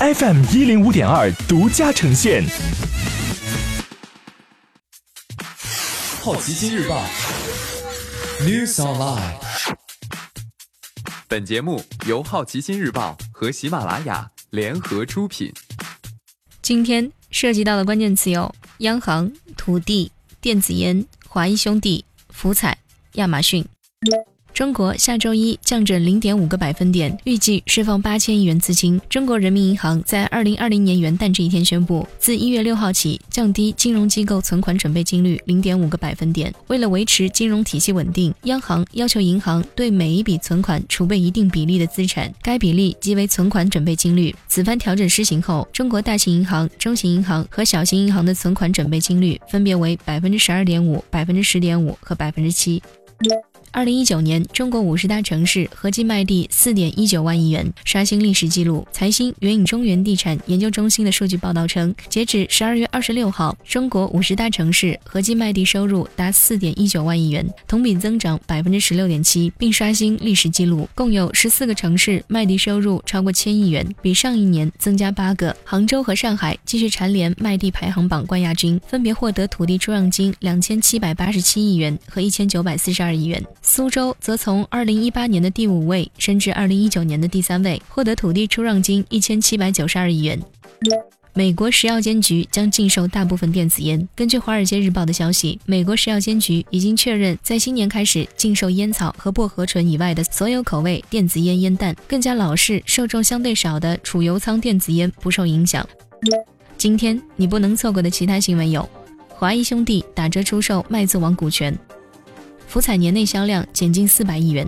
FM 一零五点二独家呈现。好奇心日报，News Online。本节目由好奇心日报和喜马拉雅联合出品。今天涉及到的关键词有：央行、土地、电子烟、华谊兄弟、福彩、亚马逊。中国下周一降准零点五个百分点，预计释放八千亿元资金。中国人民银行在二零二零年元旦这一天宣布，自一月六号起降低金融机构存款准备金率零点五个百分点。为了维持金融体系稳定，央行要求银行对每一笔存款储备一定比例的资产，该比例即为存款准备金率。此番调整施行后，中国大型银行、中型银行和小型银行的存款准备金率分别为百分之十二点五、百分之十点五和百分之七。二零一九年，中国五十大城市合计卖地四点一九万亿元，刷新历史记录。财新援引中原地产研究中心的数据报道称，截止十二月二十六号，中国五十大城市合计卖地收入达四点一九万亿元，同比增长百分之十六点七，并刷新历史记录。共有十四个城市卖地收入超过千亿元，比上一年增加八个。杭州和上海继续蝉联卖地排行榜冠亚军，分别获得土地出让金两千七百八十七亿元和一千九百四十二亿元。苏州则从二零一八年的第五位升至二零一九年的第三位，获得土地出让金一千七百九十二亿元。美国食药监局将禁售大部分电子烟。根据《华尔街日报》的消息，美国食药监局已经确认，在新年开始禁售烟草和薄荷醇以外的所有口味电子烟烟弹，更加老式、受众相对少的储油仓电子烟不受影响。今天你不能错过的其他新闻有：华谊兄弟打折出售麦子网股权。福彩年内销量减近四百亿元。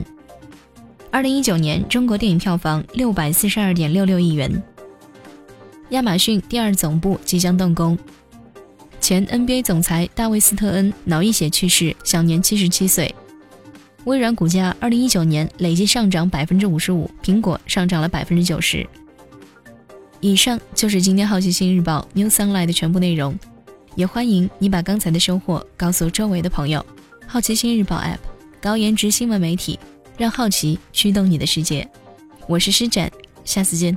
二零一九年中国电影票房六百四十二点六六亿元。亚马逊第二总部即将动工。前 NBA 总裁大卫斯特恩脑溢血去世，享年七十七岁。微软股价二零一九年累计上涨百分之五十五，苹果上涨了百分之九十。以上就是今天好奇心日报 New Sunlight 的全部内容，也欢迎你把刚才的收获告诉周围的朋友。好奇心日报 App，高颜值新闻媒体，让好奇驱动你的世界。我是施展，下次见。